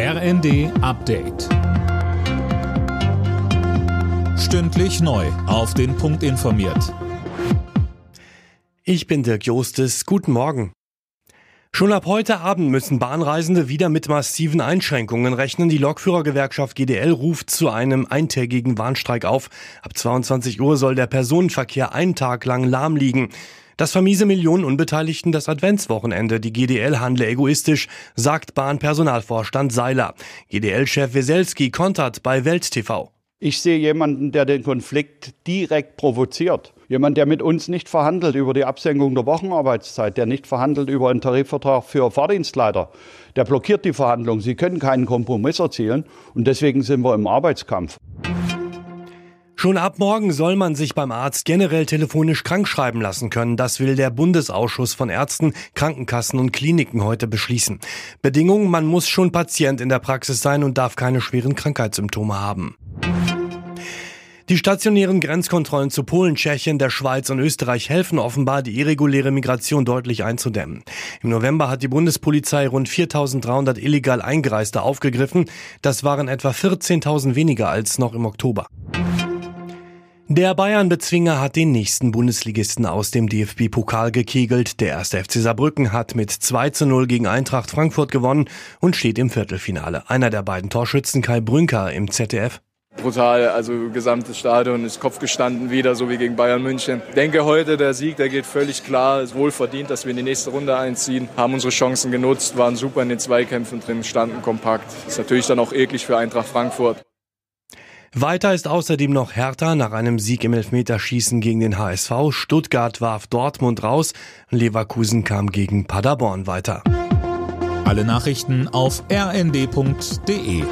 RND Update. Stündlich neu. Auf den Punkt informiert. Ich bin Dirk Jostes. Guten Morgen. Schon ab heute Abend müssen Bahnreisende wieder mit massiven Einschränkungen rechnen. Die Lokführergewerkschaft GDL ruft zu einem eintägigen Warnstreik auf. Ab 22 Uhr soll der Personenverkehr einen Tag lang lahm liegen. Das vermiese Millionen Unbeteiligten das Adventswochenende. Die GDL handle egoistisch, sagt Bahnpersonalvorstand Seiler. GDL-Chef Weselski kontert bei Welt TV. Ich sehe jemanden, der den Konflikt direkt provoziert. Jemand, der mit uns nicht verhandelt über die Absenkung der Wochenarbeitszeit, der nicht verhandelt über einen Tarifvertrag für Fahrdienstleiter, der blockiert die Verhandlungen. Sie können keinen Kompromiss erzielen und deswegen sind wir im Arbeitskampf. Schon ab morgen soll man sich beim Arzt generell telefonisch krankschreiben lassen können. Das will der Bundesausschuss von Ärzten, Krankenkassen und Kliniken heute beschließen. Bedingung, man muss schon Patient in der Praxis sein und darf keine schweren Krankheitssymptome haben. Die stationären Grenzkontrollen zu Polen, Tschechien, der Schweiz und Österreich helfen offenbar, die irreguläre Migration deutlich einzudämmen. Im November hat die Bundespolizei rund 4.300 illegal Eingereiste aufgegriffen. Das waren etwa 14.000 weniger als noch im Oktober. Der Bayern-Bezwinger hat den nächsten Bundesligisten aus dem DFB-Pokal gekegelt. Der erste FC Saarbrücken hat mit 2 zu 0 gegen Eintracht Frankfurt gewonnen und steht im Viertelfinale. Einer der beiden Torschützen, Kai Brünker im ZDF. Brutal, also gesamtes Stadion ist Kopf gestanden wieder, so wie gegen Bayern München. Denke heute, der Sieg, der geht völlig klar, ist wohl verdient, dass wir in die nächste Runde einziehen, haben unsere Chancen genutzt, waren super in den Zweikämpfen drin, standen kompakt. Ist natürlich dann auch eklig für Eintracht Frankfurt. Weiter ist außerdem noch Hertha nach einem Sieg im Elfmeterschießen gegen den HSV. Stuttgart warf Dortmund raus. Leverkusen kam gegen Paderborn weiter. Alle Nachrichten auf rnd.de